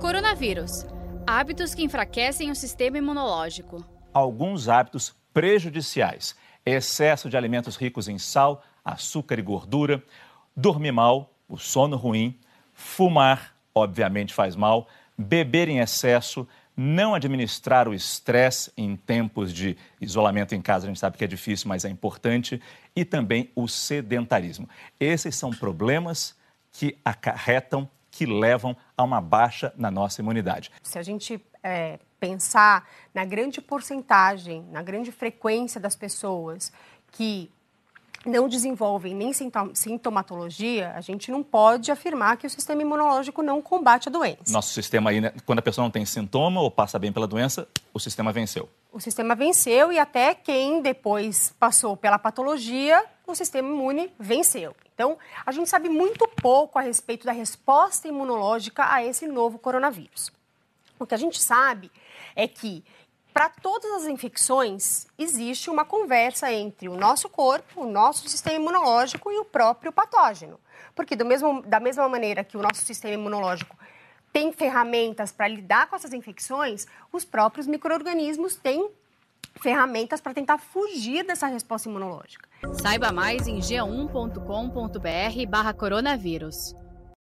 Coronavírus. Hábitos que enfraquecem o sistema imunológico. Alguns hábitos prejudiciais: excesso de alimentos ricos em sal, açúcar e gordura, dormir mal, o sono ruim, fumar, obviamente faz mal, beber em excesso, não administrar o estresse em tempos de isolamento em casa, a gente sabe que é difícil, mas é importante, e também o sedentarismo. Esses são problemas que acarretam, que levam a uma baixa na nossa imunidade. Se a gente é, pensar na grande porcentagem, na grande frequência das pessoas que não desenvolvem nem sintomatologia, a gente não pode afirmar que o sistema imunológico não combate a doença. Nosso sistema aí, né, quando a pessoa não tem sintoma ou passa bem pela doença, o sistema venceu. O sistema venceu e até quem depois passou pela patologia, o sistema imune venceu. Então, a gente sabe muito pouco a respeito da resposta imunológica a esse novo coronavírus. O que a gente sabe é que para todas as infecções, existe uma conversa entre o nosso corpo, o nosso sistema imunológico e o próprio patógeno. Porque do mesmo, da mesma maneira que o nosso sistema imunológico tem ferramentas para lidar com essas infecções, os próprios micro-organismos têm ferramentas para tentar fugir dessa resposta imunológica. Saiba mais em g1.com.br barra coronavírus.